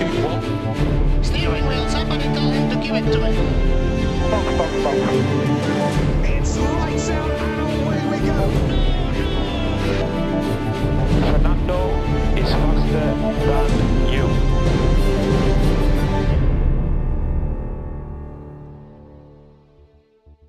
Steering wheel, somebody tell him to give it to box, box. It's lights out and away we go. Fernando is faster than you.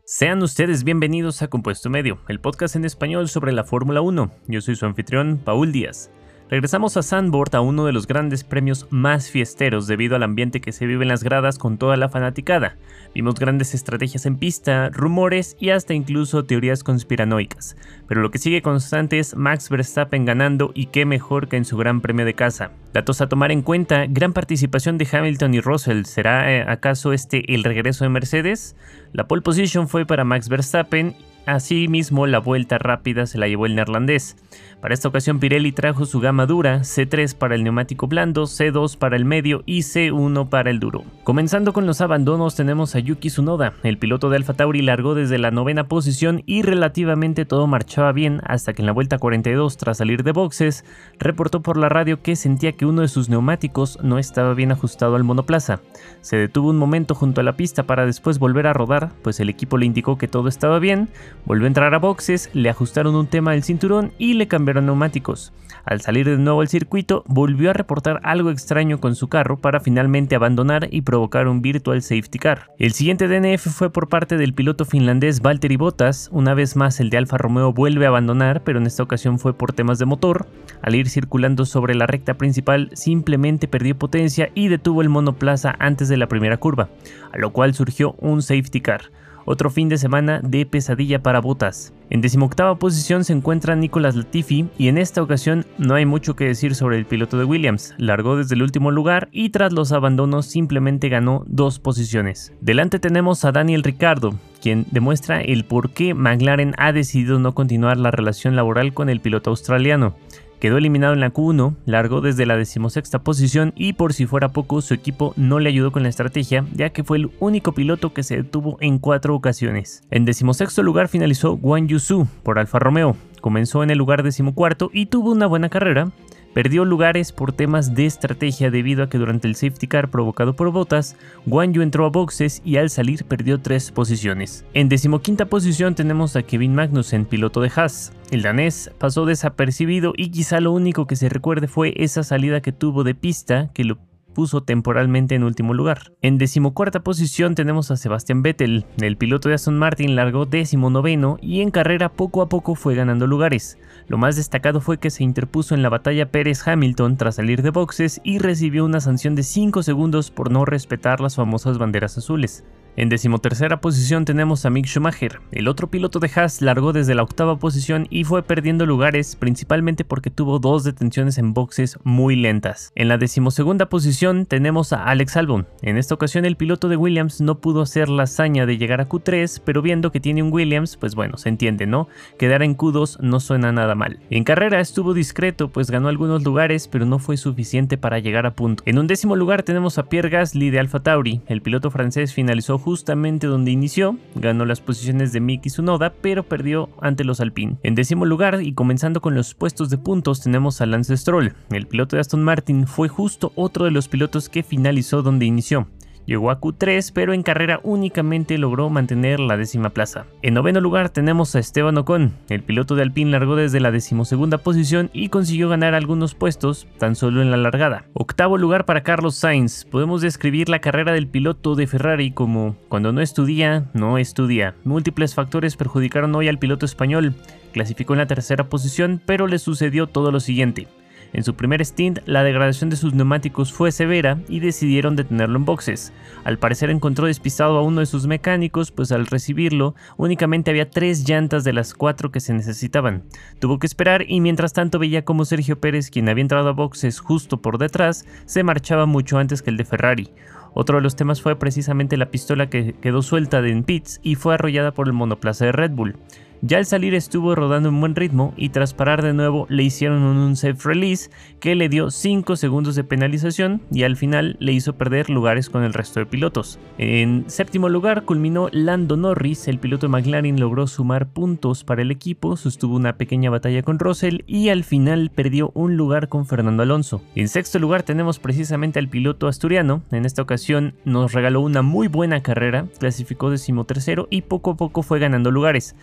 Sean ustedes bienvenidos a Compuesto Medio, el podcast en español sobre la Fórmula 1. Yo soy su anfitrión, Paul Díaz. Regresamos a Sandboard a uno de los grandes premios más fiesteros debido al ambiente que se vive en las gradas con toda la fanaticada. Vimos grandes estrategias en pista, rumores y hasta incluso teorías conspiranoicas. Pero lo que sigue constante es Max Verstappen ganando y qué mejor que en su gran premio de casa. Datos a tomar en cuenta, gran participación de Hamilton y Russell. ¿Será eh, acaso este el regreso de Mercedes? La pole position fue para Max Verstappen Asimismo, la vuelta rápida se la llevó el neerlandés. Para esta ocasión Pirelli trajo su gama dura, C3 para el neumático blando, C2 para el medio y C1 para el duro. Comenzando con los abandonos tenemos a Yuki Tsunoda, el piloto de Alfa Tauri largó desde la novena posición y relativamente todo marchaba bien hasta que en la vuelta 42 tras salir de boxes reportó por la radio que sentía que uno de sus neumáticos no estaba bien ajustado al monoplaza. Se detuvo un momento junto a la pista para después volver a rodar, pues el equipo le indicó que todo estaba bien, volvió a entrar a boxes, le ajustaron un tema del cinturón y le cambiaron neumáticos. Al salir de nuevo al circuito, volvió a reportar algo extraño con su carro para finalmente abandonar y provocar un virtual safety car. El siguiente DNF fue por parte del piloto finlandés Valtteri Bottas, una vez más el de Alfa Romeo vuelve a abandonar, pero en esta ocasión fue por temas de motor. Al ir circulando sobre la recta principal, simplemente perdió potencia y detuvo el monoplaza antes de la primera curva, a lo cual surgió un safety car otro fin de semana de pesadilla para Bottas. En decimoctava posición se encuentra Nicolas Latifi y en esta ocasión no hay mucho que decir sobre el piloto de Williams, largó desde el último lugar y tras los abandonos simplemente ganó dos posiciones. Delante tenemos a Daniel Ricardo, quien demuestra el por qué McLaren ha decidido no continuar la relación laboral con el piloto australiano. Quedó eliminado en la Q1, largó desde la decimosexta posición y por si fuera poco su equipo no le ayudó con la estrategia ya que fue el único piloto que se detuvo en cuatro ocasiones. En decimosexto lugar finalizó Guan Yusu por Alfa Romeo, comenzó en el lugar decimocuarto y tuvo una buena carrera, Perdió lugares por temas de estrategia debido a que durante el safety car provocado por Bottas, Guan Yu entró a boxes y al salir perdió tres posiciones. En decimoquinta posición tenemos a Kevin Magnussen, piloto de Haas. El danés pasó desapercibido y quizá lo único que se recuerde fue esa salida que tuvo de pista que lo puso temporalmente en último lugar. En decimocuarta posición tenemos a Sebastian Vettel, el piloto de Aston Martin largó décimo noveno y en carrera poco a poco fue ganando lugares. Lo más destacado fue que se interpuso en la batalla Pérez Hamilton tras salir de boxes y recibió una sanción de 5 segundos por no respetar las famosas banderas azules. En decimotercera posición tenemos a Mick Schumacher. El otro piloto de Haas largó desde la octava posición y fue perdiendo lugares principalmente porque tuvo dos detenciones en boxes muy lentas. En la decimosegunda posición tenemos a Alex Albon. En esta ocasión el piloto de Williams no pudo hacer la hazaña de llegar a Q3, pero viendo que tiene un Williams, pues bueno, se entiende, ¿no? Quedar en Q2 no suena nada mal. En carrera estuvo discreto, pues ganó algunos lugares, pero no fue suficiente para llegar a punto. En un décimo lugar tenemos a Pierre Gasly de Alfa Tauri. El piloto francés finalizó justamente donde inició, ganó las posiciones de Mick y Tsunoda, pero perdió ante los Alpine. En décimo lugar y comenzando con los puestos de puntos tenemos a Lance Stroll. El piloto de Aston Martin fue justo otro de los pilotos que finalizó donde inició. Llegó a Q3, pero en carrera únicamente logró mantener la décima plaza. En noveno lugar tenemos a Esteban Ocon. El piloto de Alpine largó desde la decimosegunda posición y consiguió ganar algunos puestos tan solo en la largada. Octavo lugar para Carlos Sainz. Podemos describir la carrera del piloto de Ferrari como cuando no estudia, no estudia. Múltiples factores perjudicaron hoy al piloto español. Clasificó en la tercera posición, pero le sucedió todo lo siguiente. En su primer stint, la degradación de sus neumáticos fue severa y decidieron detenerlo en boxes. Al parecer encontró despistado a uno de sus mecánicos, pues al recibirlo únicamente había tres llantas de las cuatro que se necesitaban. Tuvo que esperar y mientras tanto veía como Sergio Pérez, quien había entrado a boxes justo por detrás, se marchaba mucho antes que el de Ferrari. Otro de los temas fue precisamente la pistola que quedó suelta en pits y fue arrollada por el monoplaza de Red Bull. Ya al salir estuvo rodando en buen ritmo y tras parar de nuevo le hicieron un safe release que le dio 5 segundos de penalización y al final le hizo perder lugares con el resto de pilotos. En séptimo lugar culminó Lando Norris, el piloto de McLaren logró sumar puntos para el equipo, sostuvo una pequeña batalla con Russell y al final perdió un lugar con Fernando Alonso. En sexto lugar tenemos precisamente al piloto asturiano, en esta ocasión nos regaló una muy buena carrera, clasificó decimotercero y poco a poco fue ganando lugares,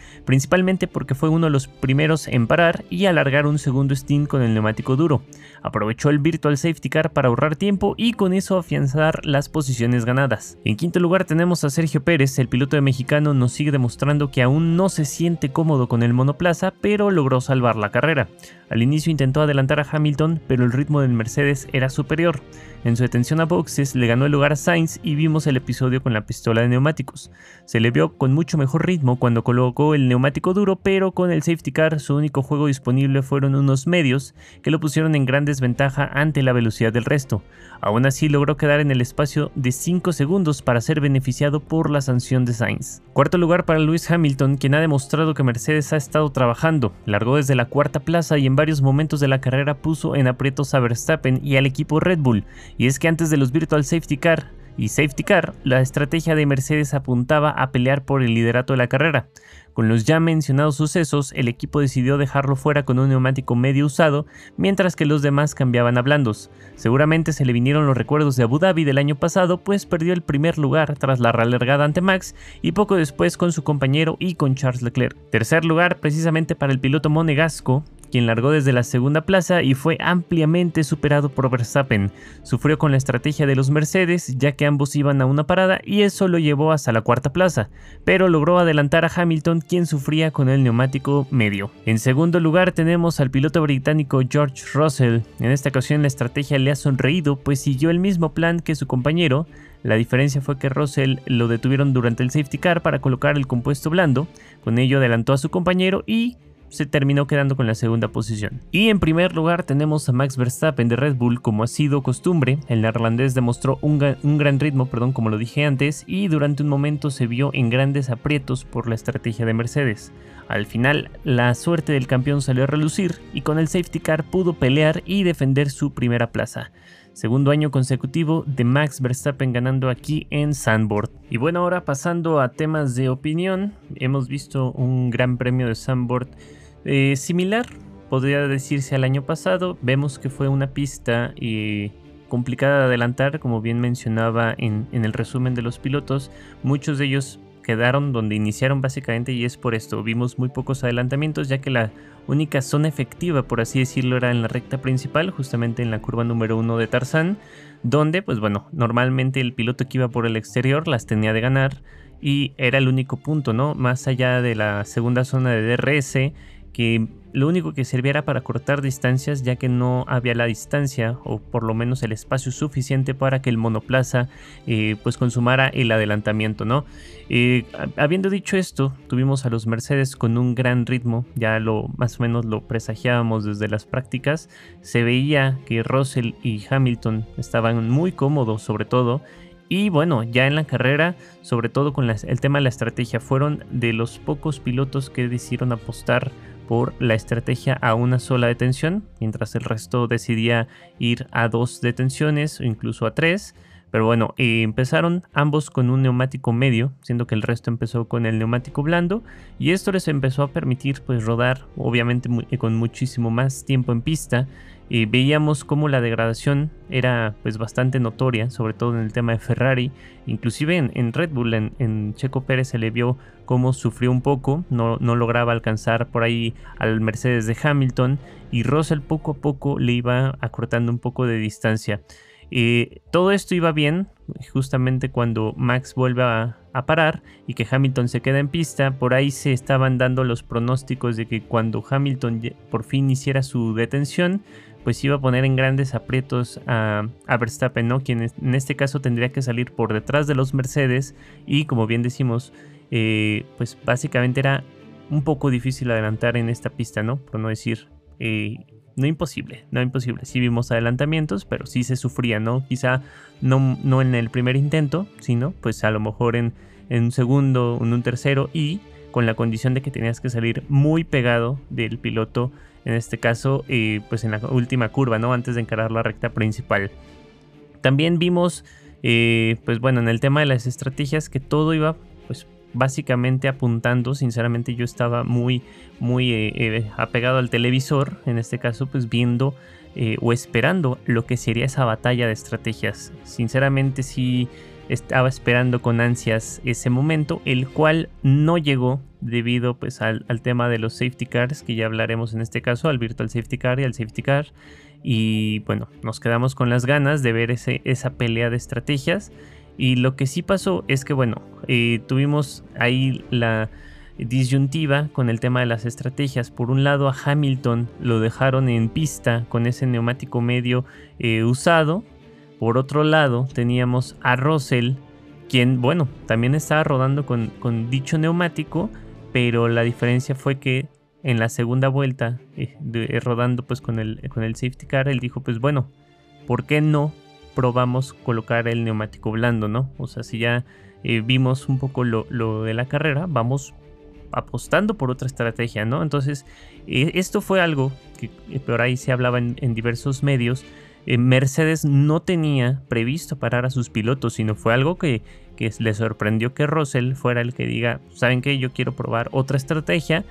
porque fue uno de los primeros en parar y alargar un segundo stint con el neumático duro. Aprovechó el Virtual Safety Car para ahorrar tiempo y con eso afianzar las posiciones ganadas. En quinto lugar tenemos a Sergio Pérez, el piloto de mexicano nos sigue demostrando que aún no se siente cómodo con el monoplaza, pero logró salvar la carrera. Al inicio intentó adelantar a Hamilton, pero el ritmo del Mercedes era superior. En su detención a boxes le ganó el lugar a Sainz y vimos el episodio con la pistola de neumáticos. Se le vio con mucho mejor ritmo cuando colocó el neumático duro, pero con el safety car su único juego disponible fueron unos medios que lo pusieron en gran desventaja ante la velocidad del resto. Aún así logró quedar en el espacio de 5 segundos para ser beneficiado por la sanción de Sainz. Cuarto lugar para Lewis Hamilton, quien ha demostrado que Mercedes ha estado trabajando. Largó desde la cuarta plaza y en varios momentos de la carrera puso en aprietos a Verstappen y al equipo Red Bull. Y es que antes de los Virtual Safety Car y Safety Car, la estrategia de Mercedes apuntaba a pelear por el liderato de la carrera. Con los ya mencionados sucesos, el equipo decidió dejarlo fuera con un neumático medio usado, mientras que los demás cambiaban a blandos. Seguramente se le vinieron los recuerdos de Abu Dhabi del año pasado, pues perdió el primer lugar tras la relargada ante Max y poco después con su compañero y con Charles Leclerc. Tercer lugar precisamente para el piloto monegasco, quien largó desde la segunda plaza y fue ampliamente superado por Verstappen. Sufrió con la estrategia de los Mercedes, ya que ambos iban a una parada y eso lo llevó hasta la cuarta plaza, pero logró adelantar a Hamilton, quien sufría con el neumático medio. En segundo lugar tenemos al piloto británico George Russell. En esta ocasión la estrategia le ha sonreído, pues siguió el mismo plan que su compañero, la diferencia fue que Russell lo detuvieron durante el safety car para colocar el compuesto blando, con ello adelantó a su compañero y se terminó quedando con la segunda posición. Y en primer lugar tenemos a Max Verstappen de Red Bull, como ha sido costumbre, el neerlandés demostró un, gran ritmo, perdón, como lo dije antes, y durante un momento se vio en grandes aprietos por la estrategia de Mercedes. Al final, la suerte del campeón salió a relucir y con el safety car pudo pelear y defender su primera plaza. Segundo año consecutivo de Max Verstappen ganando aquí en Sandboard. Y bueno, ahora pasando a temas de opinión, hemos visto un gran premio de Sandboard eh, similar, podría decirse al año pasado. Vemos que fue una pista y complicada de adelantar, como bien mencionaba en, en el resumen de los pilotos. Muchos de ellos quedaron donde iniciaron básicamente y es por esto. Vimos muy pocos adelantamientos ya que la única zona efectiva, por así decirlo, era en la recta principal, justamente en la curva número uno de Tarzán, donde pues bueno, normalmente el piloto que iba por el exterior las tenía de ganar y era el único punto, ¿no? Más allá de la segunda zona de DRS que lo único que serviera para cortar distancias ya que no había la distancia o por lo menos el espacio suficiente para que el monoplaza eh, pues consumara el adelantamiento no eh, habiendo dicho esto tuvimos a los Mercedes con un gran ritmo ya lo más o menos lo presagiábamos desde las prácticas. Se veía que Russell y Hamilton estaban muy cómodos sobre todo y bueno, ya en la carrera, sobre todo con el tema de la estrategia, fueron de los pocos pilotos que decidieron apostar por la estrategia a una sola detención, mientras el resto decidía ir a dos detenciones o incluso a tres. Pero bueno, eh, empezaron ambos con un neumático medio, siendo que el resto empezó con el neumático blando y esto les empezó a permitir pues rodar obviamente con muchísimo más tiempo en pista y veíamos cómo la degradación era pues bastante notoria, sobre todo en el tema de Ferrari, inclusive en, Red Bull, en, Checo Pérez se le vio cómo sufrió un poco, no, no lograba alcanzar por ahí al Mercedes de Hamilton y Russell poco a poco le iba acortando un poco de distancia. Y todo esto iba bien, justamente cuando Max vuelve a, a, parar y que Hamilton se queda en pista, por ahí se estaban dando los pronósticos de que cuando Hamilton por fin hiciera su detención, pues iba a poner en grandes aprietos a, Verstappen, ¿no? Quien en este caso tendría que salir por detrás de los Mercedes y como bien decimos, eh, pues básicamente era un poco difícil adelantar en esta pista, ¿no? Por no decir, eh, no imposible, no imposible. Sí vimos adelantamientos, pero sí se sufría, ¿no? Quizá no, no en el primer intento, sino pues a lo mejor en, en un segundo, en un tercero y con la condición de que tenías que salir muy pegado del piloto, en este caso, eh, pues en la última curva, ¿no? Antes de encarar la recta principal. También vimos, eh, pues bueno, en el tema de las estrategias que todo iba, pues básicamente apuntando, sinceramente yo estaba muy, muy eh, apegado al televisor, en este caso, pues viendo o esperando lo que sería esa batalla de estrategias. Sinceramente sí estaba esperando con ansias ese momento, el cual no llegó debido pues al, tema de los safety cars, que ya hablaremos en este caso, al virtual safety car y al safety car. Y bueno, nos quedamos con las ganas de ver ese, esa pelea de estrategias. Y lo que sí pasó es que bueno, eh, tuvimos ahí la disyuntiva con el tema de las estrategias. Por un lado a Hamilton lo dejaron en pista con ese neumático medio eh, usado por otro lado, teníamos a Russell, quien, bueno, también estaba rodando con, dicho neumático, pero la diferencia fue que en la segunda vuelta, eh, eh, rodando pues con el, safety car, él dijo, pues bueno, ¿por qué no probamos colocar el neumático blando, no? O sea, si ya eh, vimos un poco lo, de la carrera, vamos apostando por otra estrategia, ¿no? Entonces, esto fue algo que por ahí se hablaba en diversos medios, eh, Mercedes no tenía previsto parar a sus pilotos, sino fue algo que, le sorprendió que Russell fuera el que diga, ¿saben qué? Yo quiero probar otra estrategia,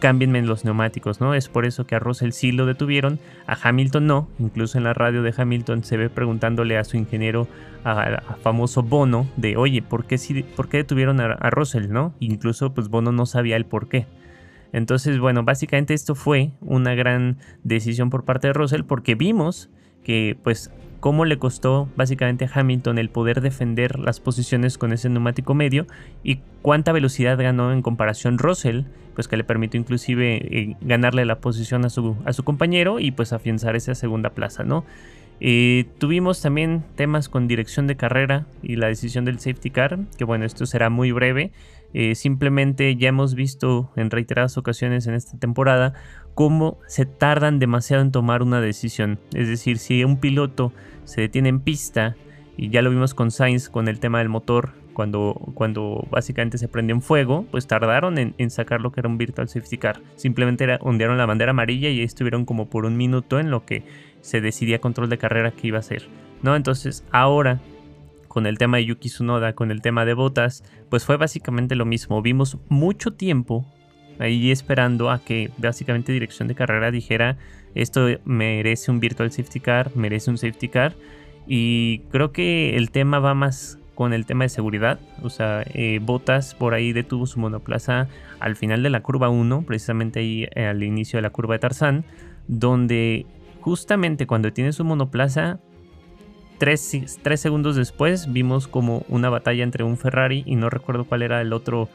cámbienme los neumáticos, ¿no? Es por eso que a Russell sí lo detuvieron, a Hamilton no, incluso en la radio de Hamilton se ve preguntándole a su ingeniero, a, famoso Bono, de, oye, ¿por qué, por qué detuvieron a, a, Russell, no? Incluso pues Bono no sabía el por qué. Entonces, bueno, básicamente esto fue una gran decisión por parte de Russell porque vimos que pues cómo le costó básicamente a Hamilton el poder defender las posiciones con ese neumático medio y cuánta velocidad ganó en comparación Russell, pues que le permitió inclusive eh, ganarle la posición a su, a su compañero y pues afianzar esa segunda plaza, ¿no? Eh, tuvimos también temas con dirección de carrera y la decisión del safety car, que bueno, esto será muy breve. Eh, simplemente ya hemos visto en reiteradas ocasiones en esta temporada cómo se tardan demasiado en tomar una decisión. Es decir, si un piloto se detiene en pista, y ya lo vimos con Sainz con el tema del motor, cuando, cuando básicamente se prendió en fuego, pues tardaron en, sacar lo que era un virtual safety car. Simplemente ondearon la bandera amarilla y ahí estuvieron como por un minuto en lo que se decidía control de carrera que iba a ser. ¿no? Entonces ahora con el tema de Yuki Tsunoda, con el tema de botas, pues fue básicamente lo mismo. Vimos mucho tiempo ahí esperando a que básicamente dirección de carrera dijera esto merece un virtual safety car, merece un safety car. Y creo que el tema va más con el tema de seguridad. O sea, eh, Botas por ahí detuvo su monoplaza al final de la curva 1, precisamente ahí eh, al inicio de la curva de Tarzán, donde justamente cuando tiene su monoplaza, 3, segundos después vimos como una batalla entre un Ferrari y no recuerdo cuál era el otro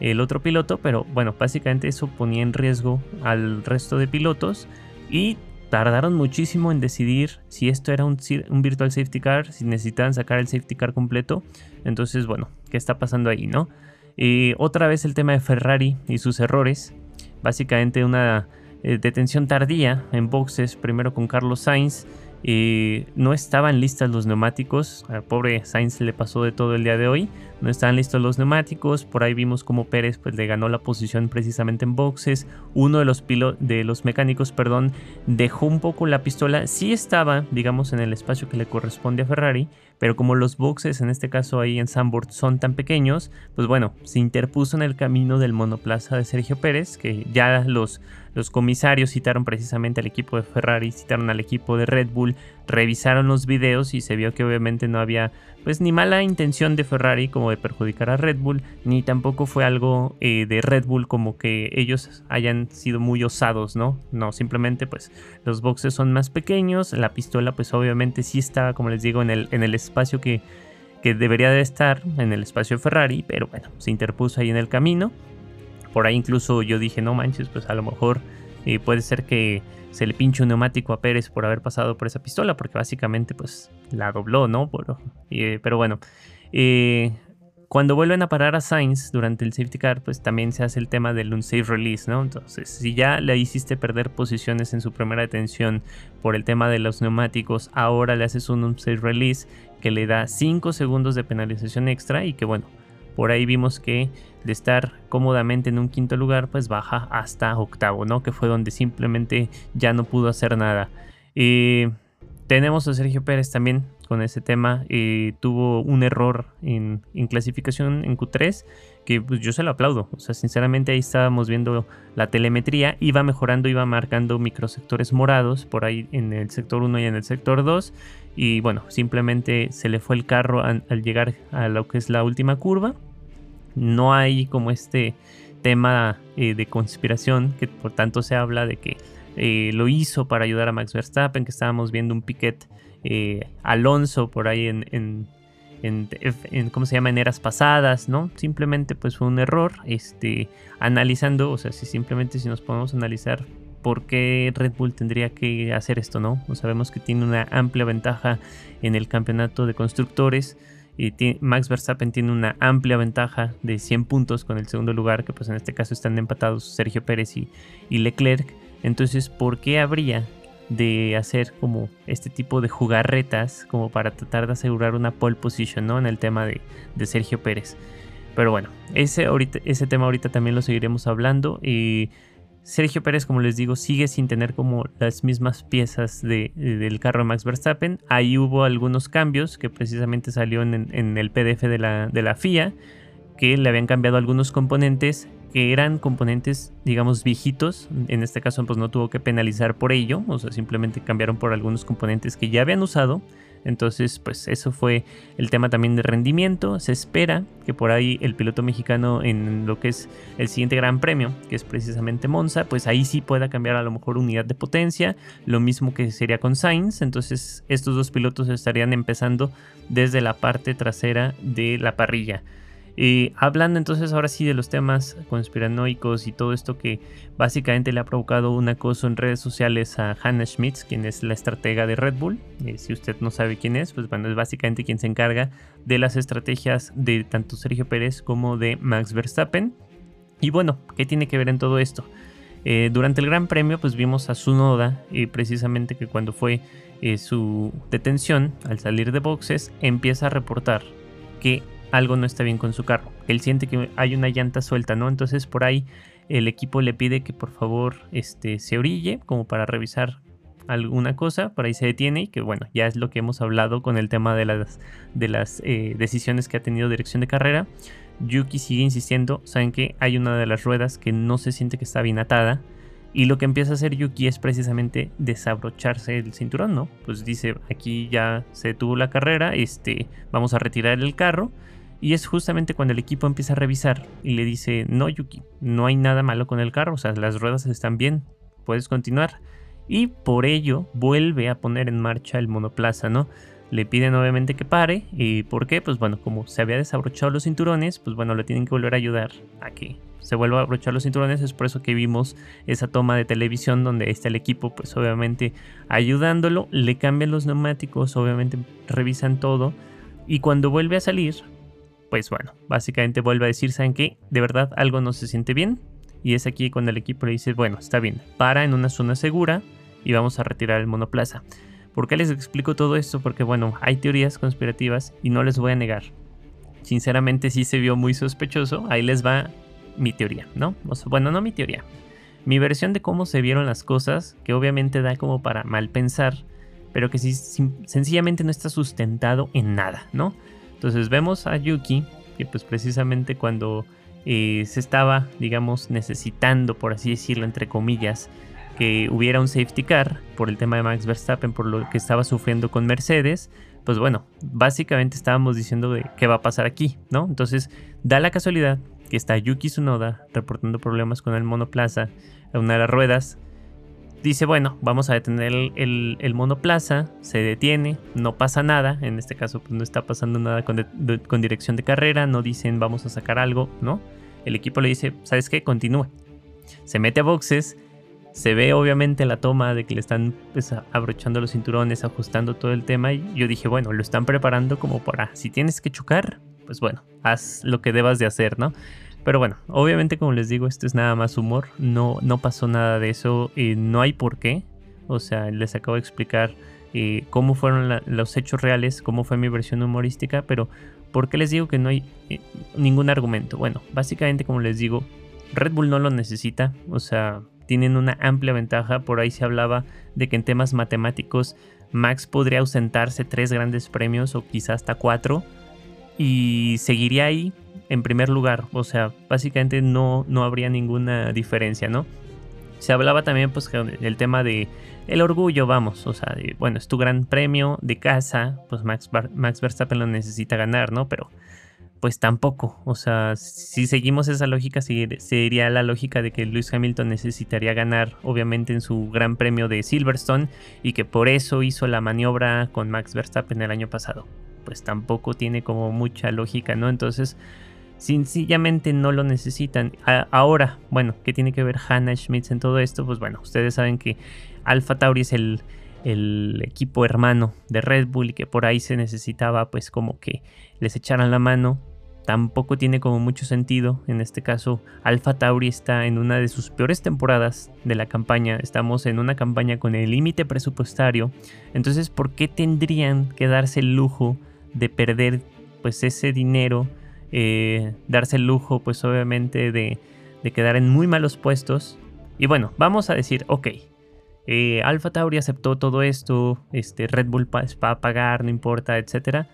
el otro piloto, pero bueno, básicamente eso ponía en riesgo al resto de pilotos y tardaron muchísimo en decidir si esto era un, virtual safety car, si necesitaban sacar el safety car completo. Entonces, bueno, ¿qué está pasando ahí, no? Y otra vez el tema de Ferrari y sus errores. Básicamente una eh, detención tardía en boxes, primero con Carlos Sainz no estaban listas los neumáticos. Al pobre Sainz le pasó de todo el día de hoy. No estaban listos los neumáticos. Por ahí vimos como Pérez pues, le ganó la posición precisamente en boxes. Uno de los, de los mecánicos perdón, dejó un poco la pistola. Sí estaba, digamos, en el espacio que le corresponde a Ferrari. Pero como los boxes, en este caso ahí en Sandboard, son tan pequeños, pues bueno, se interpuso en el camino del monoplaza de Sergio Pérez, que ya los los comisarios citaron precisamente al equipo de Ferrari, citaron al equipo de Red Bull, revisaron los videos y se vio que obviamente no había pues ni mala intención de Ferrari como de perjudicar a Red Bull, ni tampoco fue algo eh, de Red Bull como que ellos hayan sido muy osados, ¿no? No, simplemente pues los boxes son más pequeños, la pistola pues obviamente sí estaba, como les digo, en el, en el espacio que, que debería de estar, en el espacio de Ferrari, pero bueno, se interpuso ahí en el camino por ahí incluso yo dije, no manches, pues a lo mejor eh, puede ser que se le pinche un neumático a Pérez por haber pasado por esa pistola, porque básicamente pues la dobló, ¿no? Eh, pero bueno, eh, cuando vuelven a parar a Sainz durante el safety car, pues también se hace el tema del unsafe release, ¿no? Entonces, si ya le hiciste perder posiciones en su primera detención por el tema de los neumáticos, ahora le haces un unsafe release que le da 5 segundos de penalización extra y que bueno, por ahí vimos que de estar cómodamente en un quinto lugar, pues baja hasta octavo, ¿no? Que fue donde simplemente ya no pudo hacer nada. Y tenemos a Sergio Pérez también con ese tema. tuvo un error en, clasificación en Q3 que pues, yo se lo aplaudo. O sea, sinceramente ahí estábamos viendo la telemetría. Iba mejorando, iba marcando microsectores morados por ahí en el sector 1 y en el sector 2. Y bueno, simplemente se le fue el carro al llegar a lo que es la última curva. No hay como este tema eh, de conspiración que por tanto se habla de que eh, lo hizo para ayudar a Max Verstappen, que estábamos viendo un Piquet eh, Alonso por ahí en, en, ¿cómo se llama? En eras pasadas, ¿no? Simplemente pues fue un error, este, analizando, o sea, si simplemente si nos podemos analizar por qué Red Bull tendría que hacer esto, ¿no? sabemos que tiene una amplia ventaja en el campeonato de constructores. Y Max Verstappen tiene una amplia ventaja de 100 puntos con el segundo lugar, que pues en este caso están empatados Sergio Pérez y Leclerc. Entonces, ¿por qué habría de hacer como este tipo de jugarretas como para tratar de asegurar una pole position ¿no? en el tema de, Sergio Pérez? Pero bueno, ese, ahorita, ese tema ahorita también lo seguiremos hablando. Y Sergio Pérez, como les digo, sigue sin tener como las mismas piezas de, del carro de Max Verstappen. Ahí hubo algunos cambios que precisamente salió en, en el PDF de la, de la FIA, que le habían cambiado algunos componentes que eran componentes, digamos, viejitos. En este caso, pues no tuvo que penalizar por ello. O sea, simplemente cambiaron por algunos componentes que ya habían usado. Entonces, pues eso fue el tema también de rendimiento. Se espera que por ahí el piloto mexicano en lo que es el siguiente gran premio, que es precisamente Monza, pues ahí sí pueda cambiar a lo mejor unidad de potencia. Lo mismo que sería con Sainz. Entonces, estos dos pilotos estarían empezando desde la parte trasera de la parrilla. Y hablando entonces ahora sí de los temas conspiranoicos y todo esto que básicamente le ha provocado un acoso en redes sociales a Hannah Schmitz, quien es la estratega de Red Bull. Eh, si usted no sabe quién es, pues bueno, es básicamente quien se encarga de las estrategias de tanto Sergio Pérez como de Max Verstappen. Y bueno, ¿qué tiene que ver en todo esto? Eh, durante el Gran Premio, pues vimos a Sunoda, y precisamente que cuando fue eh, su detención, al salir de boxes, empieza a reportar que algo no está bien con su carro. Él siente que hay una llanta suelta, ¿no? Entonces por ahí el equipo le pide que por favor este, se orille como para revisar alguna cosa, por ahí se detiene y que bueno, ya es lo que hemos hablado con el tema de las, de las eh, decisiones que ha tenido dirección de carrera. Yuki sigue insistiendo, saben que hay una de las ruedas que no se siente que está bien atada y lo que empieza a hacer Yuki es precisamente desabrocharse el cinturón, ¿no? Pues dice, aquí ya se detuvo la carrera, este, vamos a retirar el carro y es justamente cuando el equipo empieza a revisar y le dice, no Yuki, no hay nada malo con el carro, o sea, las ruedas están bien, puedes continuar. Y por ello vuelve a poner en marcha el monoplaza, ¿no? Le piden obviamente que pare. ¿Y por qué? Pues bueno, como se había desabrochado los cinturones, pues bueno, le tienen que volver a ayudar a que se vuelva a abrochar los cinturones. Es por eso que vimos esa toma de televisión donde está el equipo, pues obviamente ayudándolo. Le cambian los neumáticos, obviamente revisan todo. Y cuando vuelve a salir, pues bueno, básicamente vuelve a decir, ¿saben qué? De verdad algo no se siente bien. Y es aquí cuando el equipo le dice, bueno, está bien, para en una zona segura y vamos a retirar el monoplaza. ¿Por qué les explico todo esto? Porque bueno, hay teorías conspirativas y no les voy a negar. Sinceramente sí se vio muy sospechoso. Ahí les va mi teoría, ¿no? bueno, no mi teoría. Mi versión de cómo se vieron las cosas, que obviamente da como para mal pensar, pero que sí, sencillamente no está sustentado en nada, ¿no? Entonces vemos a Yuki, que pues precisamente cuando eh, se estaba, digamos, necesitando, por así decirlo, entre comillas, que hubiera un safety car por el tema de Max Verstappen, por lo que estaba sufriendo con Mercedes, pues bueno, básicamente estábamos diciendo de qué va a pasar aquí, ¿no? Entonces da la casualidad que está Yuki Tsunoda reportando problemas con el monoplaza, una de las ruedas, dice, bueno, vamos a detener el, monoplaza, se detiene, no pasa nada, en este caso pues, no está pasando nada con, dirección de carrera, no dicen vamos a sacar algo, ¿no? El equipo le dice, ¿sabes qué? Continúe. Se mete a boxes, se ve obviamente la toma de que le están pues, abrochando los cinturones, ajustando todo el tema y yo dije, bueno, lo están preparando como para, si tienes que chocar, pues bueno, haz lo que debas de hacer, ¿no? Pero bueno, obviamente como les digo, esto es nada más humor, no, no pasó nada de eso, y no hay por qué. O sea, les acabo de explicar eh, cómo fueron los hechos reales, cómo fue mi versión humorística, pero ¿Por qué les digo que no hay eh, ningún argumento? Bueno, básicamente como les digo, Red Bull no lo necesita, o sea, tienen una amplia ventaja, por ahí se hablaba de que en temas matemáticos Max podría ausentarse tres grandes premios o quizás hasta cuatro y seguiría ahí en primer lugar, o sea, básicamente no, no habría ninguna diferencia, ¿no? Se hablaba también pues el tema de el orgullo, vamos, o sea, bueno, es tu gran premio de casa, pues Max, Max Verstappen lo necesita ganar, ¿no? Pero pues tampoco, o sea, si seguimos esa lógica, sería la lógica de que Lewis Hamilton necesitaría ganar, obviamente, en su gran premio de Silverstone y que por eso hizo la maniobra con Max Verstappen el año pasado. Pues tampoco tiene como mucha lógica, ¿no? Entonces, sencillamente no lo necesitan. ahora, bueno, ¿qué tiene que ver Hannah Schmitz en todo esto? Pues bueno, ustedes saben que Alpha Tauri es el, el equipo hermano de Red Bull y que por ahí se necesitaba pues como que les echaran la mano. Tampoco tiene como mucho sentido. En este caso, Alpha Tauri está en una de sus peores temporadas de la campaña. Estamos en una campaña con el límite presupuestario. Entonces, ¿por qué tendrían que darse el lujo de perder pues ese dinero? Eh, darse el lujo pues obviamente de, de quedar en muy malos puestos. Y bueno, vamos a decir, ok, eh, Alpha Tauri aceptó todo esto, este, Red Bull va a pagar, no importa, etc.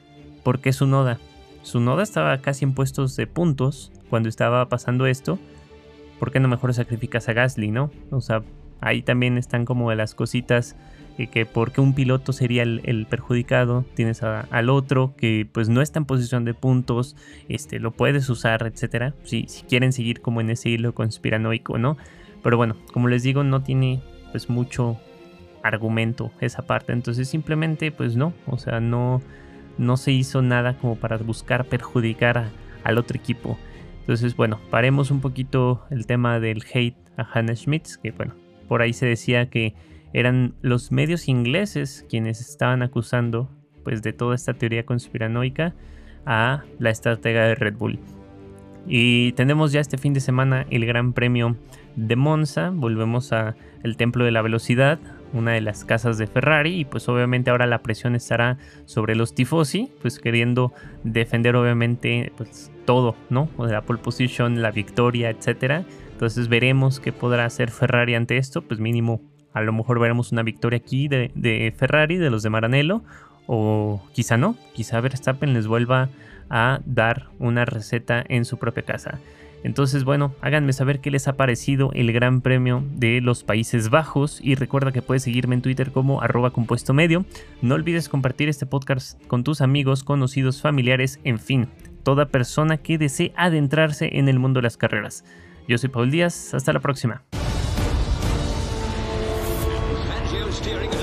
Porque su noda. Su noda estaba casi en puestos de puntos cuando estaba pasando esto. ¿Por qué no mejor sacrificas a Gasly, no? O sea, ahí también están como las cositas que porque un piloto sería el, perjudicado, tienes al otro que pues no está en posición de puntos, este, lo puedes usar, etcétera. Si, si quieren seguir como en ese hilo conspiranoico, ¿no? Pero bueno, como les digo, no tiene pues mucho argumento esa parte. Entonces simplemente pues no, o sea, no, no se hizo nada como para buscar perjudicar al otro equipo. Entonces bueno, paremos un poquito el tema del hate a Hannah Schmitz, que bueno, por ahí se decía que eran los medios ingleses quienes estaban acusando pues de toda esta teoría conspiranoica a la estratega de Red Bull. Y tenemos ya este fin de semana el Gran Premio de Monza, volvemos a el Templo de la Velocidad, una de las casas de Ferrari y pues obviamente ahora la presión estará sobre los tifosi, pues queriendo defender obviamente pues todo, ¿no? O la pole position, la victoria, etcétera. Entonces veremos qué podrá hacer Ferrari ante esto, pues mínimo a lo mejor veremos una victoria aquí de, Ferrari, de los de Maranello, o quizá no, quizá Verstappen les vuelva a dar una receta en su propia casa. Entonces, bueno, háganme saber qué les ha parecido el Gran Premio de los Países Bajos y recuerda que puedes seguirme en Twitter como arroba compuesto medio. No olvides compartir este podcast con tus amigos, conocidos, familiares, en fin, toda persona que desee adentrarse en el mundo de las carreras. Yo soy Paul Díaz, hasta la próxima. steering